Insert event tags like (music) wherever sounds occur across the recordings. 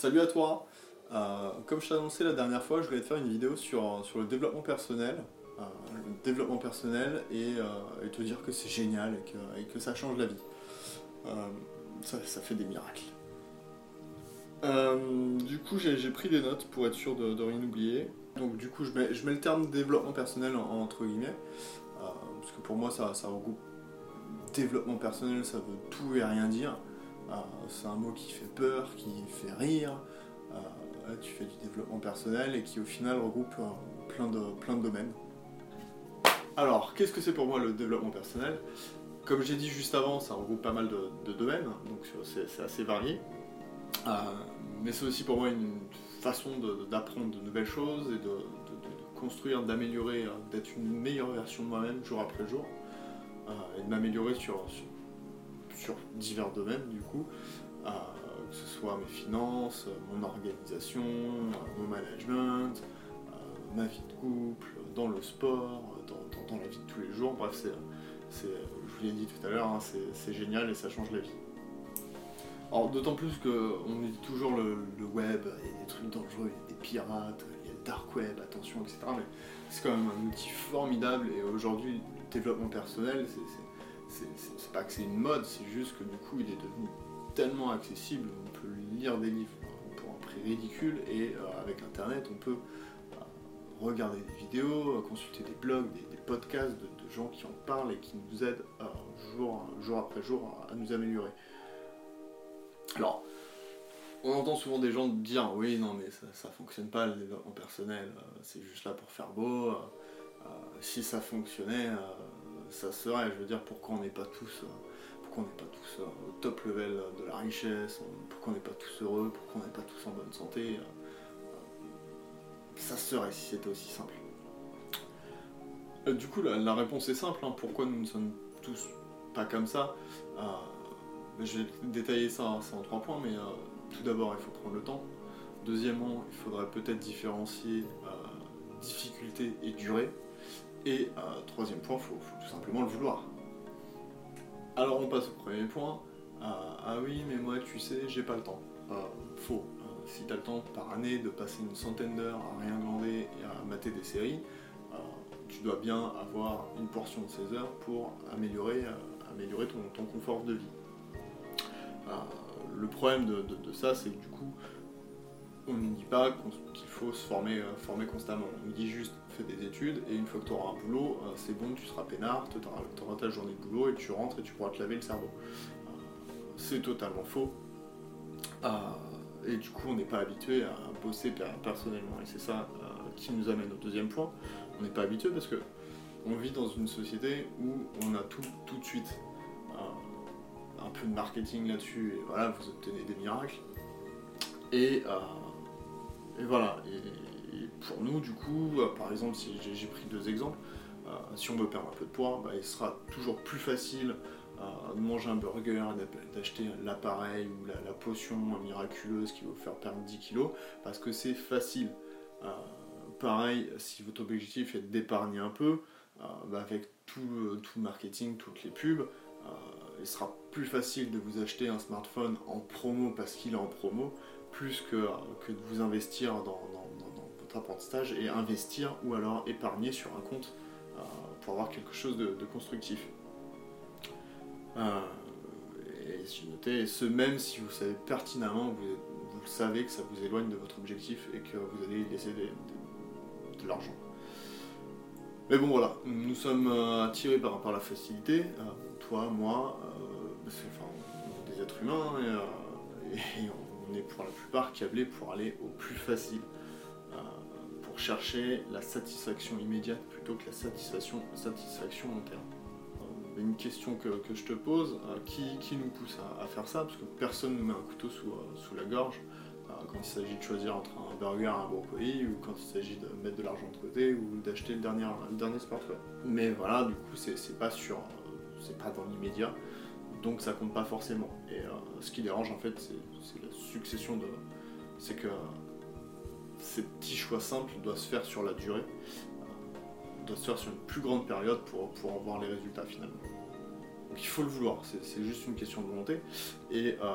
Salut à toi Euh, Comme je t'ai annoncé la dernière fois, je voulais te faire une vidéo sur, sur le développement personnel. euh, le développement personnel et, euh, et te dire que c'est génial et que, et que ça change la vie. Ça, ça fait des miracles. Du coup, j'ai pris des notes pour être sûr de, rien oublier. Donc, du coup, je mets, je mets le terme développement personnel en- entre guillemets. parce que pour moi, ça, ça regroupe développement personnel, ça veut tout et rien dire. Euh, c'est un mot qui fait peur, qui fait rire. Euh, tu fais du développement personnel et qui au final regroupe euh, plein, de, plein de domaines. Alors, qu'est-ce que c'est pour moi le développement personnel? Comme j'ai dit juste avant, ça regroupe pas mal de, domaines, donc c'est assez varié. Mais c'est aussi pour moi une façon d'apprendre de, nouvelles choses et de, construire, d'améliorer, d'être une meilleure version de moi-même jour après jour. et de m'améliorer sur, sur divers domaines du coup. Euh, que ce soit mes finances, euh, mon organisation, euh, mon management, ma vie de couple, dans le sport, dans, dans- la vie de tous les jours. Bref, c'est, c'est- je vous l'ai dit tout à l'heure, hein, c'est, génial et ça change la vie. Alors, d'autant plus qu'on nous dit toujours le, web, il y a des trucs dangereux, il y a des pirates, il y a le dark web, attention, etc. Mais c'est quand même un outil formidable et aujourd'hui, le développement personnel, c'est- c'est- pas que c'est une mode, c'est juste que du coup, il est devenu tellement accessible, on peut lire des livres pour un prix ridicule et euh, avec internet on peut euh, regarder des vidéos, consulter des blogs, des, podcasts de, gens qui en parlent et qui nous aident euh, jour, après jour à nous améliorer. Alors, on entend souvent des gens dire oui non mais ça, ça fonctionne pas le développement personnel, euh, c'est juste là pour faire beau, si ça fonctionnait, ça serait, je veux dire pourquoi on n'est pas tous... euh, pourquoi on n'est pas tous euh, au top level de la richesse, pourquoi on n'est pas tous heureux, pourquoi on n'est pas tous en bonne santé. euh, Ça serait si c'était aussi simple. Du coup, la, réponse est simple, hein, pourquoi nous ne sommes tous pas comme ça Je vais détailler ça, en trois points, mais tout d'abord, il faut prendre le temps. Deuxièmement, il faudrait peut-être différencier difficulté et durée. Et euh, troisième point, il faut, tout simplement le vouloir. Alors on passe au premier point. Ah, ah oui, mais moi tu sais, j'ai pas le temps. Euh, faux. Euh, si t'as le temps par année de passer une centaine d'heures à rien glander et à mater des séries, euh, tu dois bien avoir une portion de ces heures pour améliorer, euh, ton, confort de vie. Euh, le problème de ça, c'est que du coup, on ne dit pas qu'il faut se former, euh, constamment. On dit juste fais des études et une fois que tu auras un boulot, euh, c'est bon, tu seras peinard, tu auras, ta journée de boulot et tu rentres et tu pourras te laver le cerveau. Euh, c'est totalement faux. Et du coup, on n'est pas habitué à bosser per- personnellement. Et c'est ça qui nous amène au deuxième point. On n'est pas habitué parce que on vit dans une société où on a tout tout de suite. Un peu de marketing là-dessus et voilà, vous obtenez des miracles. Et, et voilà. Et, pour nous, du coup, euh, par exemple, si j'ai pris deux exemples, euh, si on veut perdre un peu de poids, bah, il sera toujours plus facile euh, de manger un burger, d'acheter l'appareil ou la, potion miraculeuse qui va vous faire perdre 10 kilos, parce que c'est facile. Pareil, si votre objectif est d'épargner un peu, bah, avec tout, le- tout le marketing, toutes les pubs, il sera plus facile de vous acheter un smartphone en promo parce qu'il est en promo, plus que, de vous investir dans, votre apprentissage et investir ou alors épargner sur un compte euh, pour avoir quelque chose de, constructif. Euh, et j'ai noté, et ce même si vous savez pertinemment, vous, savez que ça vous éloigne de votre objectif et que vous allez laisser de l'argent. Mais bon voilà, nous sommes euh, attirés par, la facilité, toi, moi, des êtres humains euh, et on est pour la plupart câblés pour aller au plus facile, euh, pour chercher la satisfaction immédiate plutôt que la satisfaction, satisfaction long terme. Euh, Une question que, je te pose, euh, qui, nous pousse à, faire ça? Parce que personne ne met un couteau sous, la gorge quand il s'agit de choisir entre un burger et un brocoli, ou quand il s'agit de mettre de l'argent de côté, ou d'acheter le dernier, le dernier. Mais voilà, du coup, c'est pas c'est pas dans l'immédiat, donc ça compte pas forcément. Et euh, ce qui dérange en fait, c'est la succession de, c'est que ces petits choix simples doivent se faire sur la durée, euh, doivent se faire sur une plus grande période pour, pour en voir les résultats finalement. Donc il faut le vouloir, c'est juste une question de volonté. Et euh,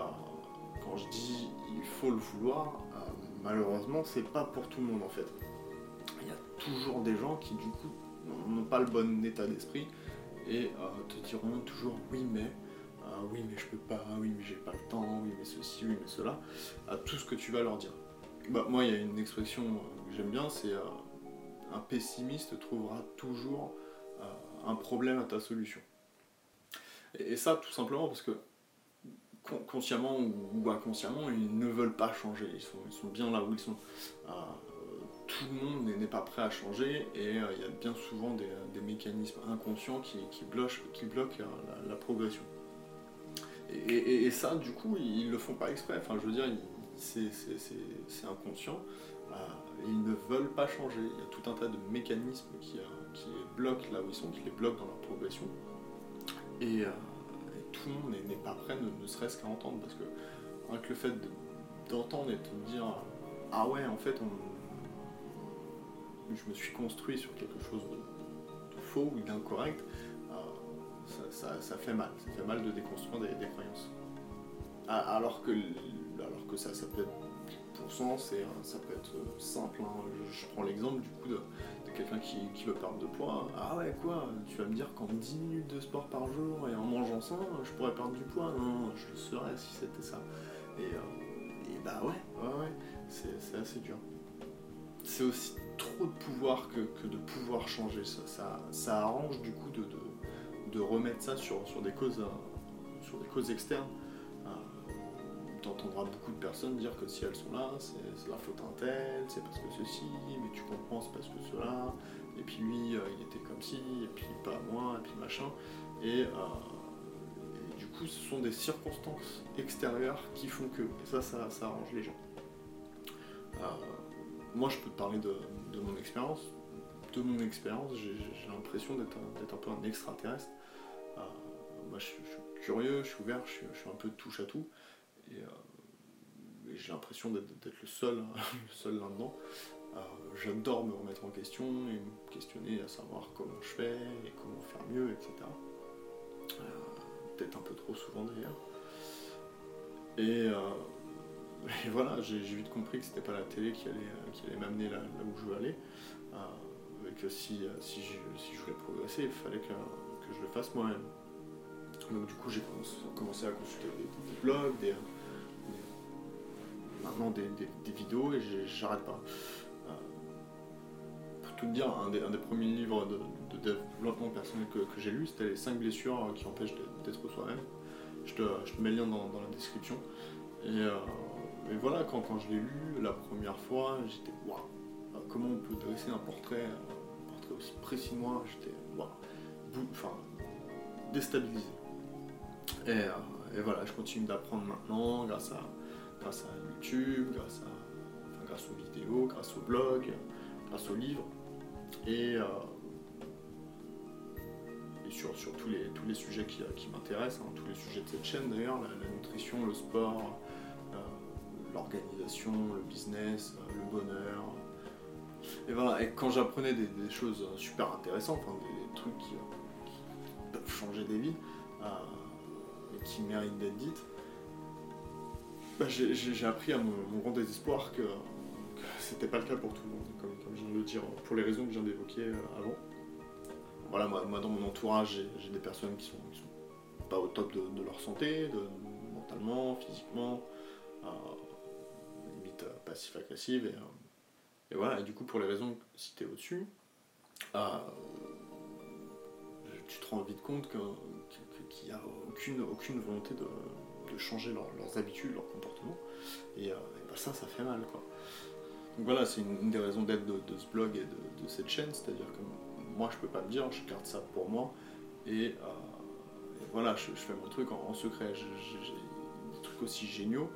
quand je dis il faut le vouloir, malheureusement, c'est pas pour tout le monde en fait. Il y a toujours des gens qui, du coup, n'ont pas le bon état d'esprit et te diront toujours oui, mais. Oui mais je peux pas, oui mais j'ai pas le temps, oui mais ceci, oui mais cela, à tout ce que tu vas leur dire. Bah, moi il y a une expression que j'aime bien, c'est un pessimiste trouvera toujours un problème à ta solution. Et, ça, tout simplement parce que consciemment ou, inconsciemment, ils ne veulent pas changer. Ils sont, bien là où ils sont. Euh, tout le monde n'est pas prêt à changer et euh, il y a bien souvent des, mécanismes inconscients qui, bloquent, euh, la, progression. Et, ça, du coup, ils le font pas exprès. Enfin, je veux dire, c'est inconscient. ils ne veulent pas changer. Il y a tout un tas de mécanismes qui, qui les bloquent là où ils sont, qui les bloquent dans leur progression. Et, euh, tout le monde n'est pas prêt, ne, serait-ce qu'à entendre, parce que avec le fait d'entendre et de dire Ah ouais, en fait, je me suis construit sur quelque chose de, faux ou d'incorrect, ça, fait mal. Ça fait mal de déconstruire des, croyances. Alors que, alors que ça, ça peut être pour sens et ça peut être simple. Hein. Je, prends l'exemple du coup de, quelqu'un qui, veut perdre de poids. Ah ouais, quoi Tu vas me dire qu'en 10 minutes de sport par jour et en mangeant ça, je pourrais perdre du poids Non, je le serais si c'était ça. Et, euh, bah ouais, ouais, c'est assez dur. C'est aussi trop de pouvoir que, de pouvoir changer. Ça, ça, arrange du coup de, remettre ça sur, sur, des causes, euh, sur des causes externes entendras beaucoup de personnes dire que si elles sont là, c'est la faute d'un tel, c'est parce que ceci, mais tu comprends, c'est parce que cela, et puis lui, euh, il était comme ci, et puis pas moi, et puis machin. Et, euh, du coup, ce sont des circonstances extérieures qui font que, et ça, ça, arrange les gens. Euh, moi, je peux te parler de, mon expérience. De mon expérience, j'ai l'impression d'être un, peu un extraterrestre. Moi, je, suis curieux, je suis ouvert, je suis, un peu touche à tout. Euh, et, j'ai l'impression d'être le seul, (laughs) le seul là-dedans. Euh, j'adore me remettre en question et me questionner à savoir comment je fais et comment faire mieux, etc. Euh, peut-être un peu trop souvent d'ailleurs. Et, (laughs) voilà, j'ai vite compris que c'était pas la télé qui allait, m'amener là, où je veux aller. et que si, je, voulais progresser, il fallait que je le fasse moi-même. Donc du coup j'ai commencé à consulter des blogs, des, maintenant des, vidéos et j'arrête pas. Euh, pour tout dire, un des, premiers livres de, développement personnel que, j'ai lu, c'était les 5 blessures qui empêchent d'être soi-même. Je te, mets le lien dans, la description. Euh, et, voilà, quand, quand je l'ai lu la première fois, j'étais waouh, comment on peut dresser un portrait, un portrait aussi précis de moi, j'étais waouh, enfin, déstabilisé. Et, euh, et, voilà, je continue d'apprendre maintenant grâce à, grâce à YouTube, grâce, à, grâce aux vidéos, grâce au blog, grâce aux livres. Et, euh, et sur, sur, tous, les, tous les sujets qui, qui m'intéressent, hein, tous les sujets de cette chaîne d'ailleurs, la, nutrition, le sport, euh, l'organisation, le business, le bonheur. Et voilà, et quand j'apprenais des, choses super intéressantes, des, trucs qui, peuvent changer des vies, qui méritent d'être dites, bah, j'ai appris à mon, grand désespoir que, c'était pas le cas pour tout le monde, comme, je viens de le dire, pour les raisons que je viens d'évoquer euh, avant. Voilà, moi, dans mon entourage, j'ai des personnes qui sont, sont, pas au top de, leur santé, mentalement, physiquement, euh, limite euh, passif-agressive. Et, voilà, et du coup, pour les raisons citées au-dessus, tu te rends vite compte qu'il n'y a aucune, aucune volonté de changer leurs habitudes, leur comportement. Et, euh, bah, ça, ça fait mal. Quoi. Donc voilà, c'est une, des raisons d'être de, ce blog et de, cette chaîne, c'est-à-dire que moi je peux pas me dire, je garde ça pour moi, et, euh, voilà, je, fais mon truc en, secret. Des trucs aussi géniaux,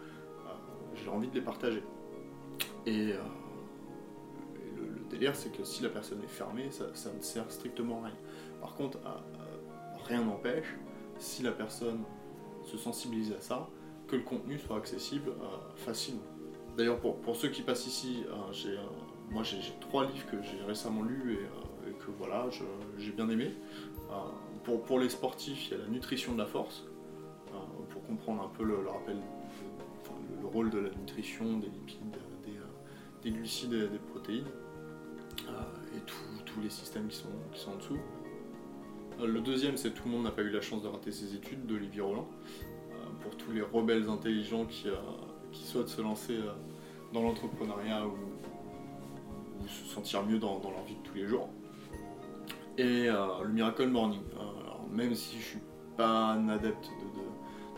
euh, j'ai envie de les partager. Et, le, délire, c'est que si la personne est fermée, ça, ça ne sert strictement à rien. Par contre, rien n'empêche, si la personne se sensibiliser à ça, que le contenu soit accessible euh, facilement. D'ailleurs, pour, pour, ceux qui passent ici, euh, j'ai, euh, moi j'ai, trois livres que j'ai récemment lus et, que voilà, j'ai bien aimé. pour, pour, les sportifs, il y a la nutrition de la force, pour comprendre un peu le, rappel, rôle de la nutrition, des lipides, des, glucides et des protéines, et tous les systèmes qui sont, qui sont en dessous. Le deuxième, c'est Tout le monde n'a pas eu la chance de rater ses études d'Olivier Roland. pour tous les rebelles intelligents qui, qui souhaitent se lancer dans l'entrepreneuriat ou, se sentir mieux dans, leur vie de tous les jours. Et le Miracle Morning. Alors, même si je suis pas un adepte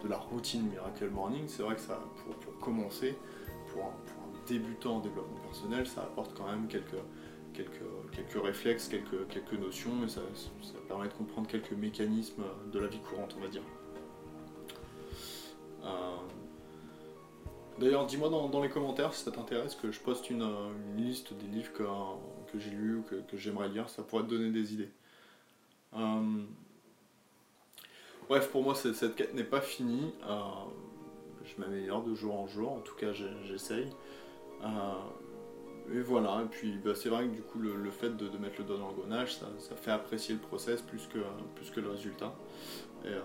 de, la routine Miracle Morning, c'est vrai que ça, pour, commencer, pour un, débutant en développement personnel, ça apporte quand même quelques, quelques, quelques réflexes, quelques, quelques notions, et ça, permet de comprendre quelques mécanismes de la vie courante, on va dire. Euh, d'ailleurs, dis-moi dans, les commentaires si ça t'intéresse que je poste une, liste des livres que, que j'ai lus ou que, j'aimerais lire, ça pourrait te donner des idées. Euh, Bref, pour moi, cette, quête n'est pas finie. Euh, je m'améliore de jour en jour, en tout cas, j'essaye. Et voilà, et puis bah, c'est vrai que du coup, le, fait de, mettre le doigt dans l'engrenage, ça, ça, fait apprécier le process plus que, plus que le résultat. Et, euh,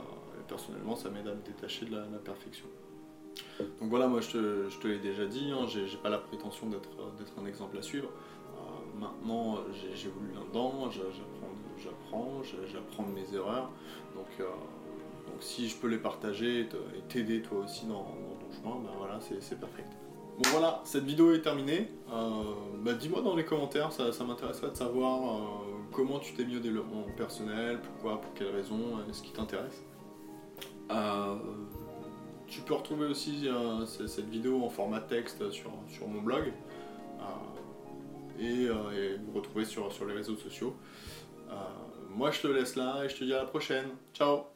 personnellement, ça m'aide à me détacher de la, perfection. Donc voilà, moi je te, l'ai déjà dit, hein, j'ai pas la prétention d'être un exemple à suivre. maintenant, j'ai voulu là-dedans, j'apprends, j'apprends de mes erreurs. Donc donc si je peux les partager et t'aider toi aussi dans, ton chemin, ben voilà, c'est parfait. Bon voilà, cette vidéo est terminée. Euh, bah, dis-moi dans les commentaires, ça, m'intéresserait de savoir euh, comment tu t'es mis au développement personnel, pourquoi, pour quelles raisons, euh, ce qui t'intéresse. tu peux retrouver aussi cette vidéo en format texte sur, mon blog et, me retrouver sur, sur les réseaux sociaux. moi je te laisse là et je te dis à la prochaine. Ciao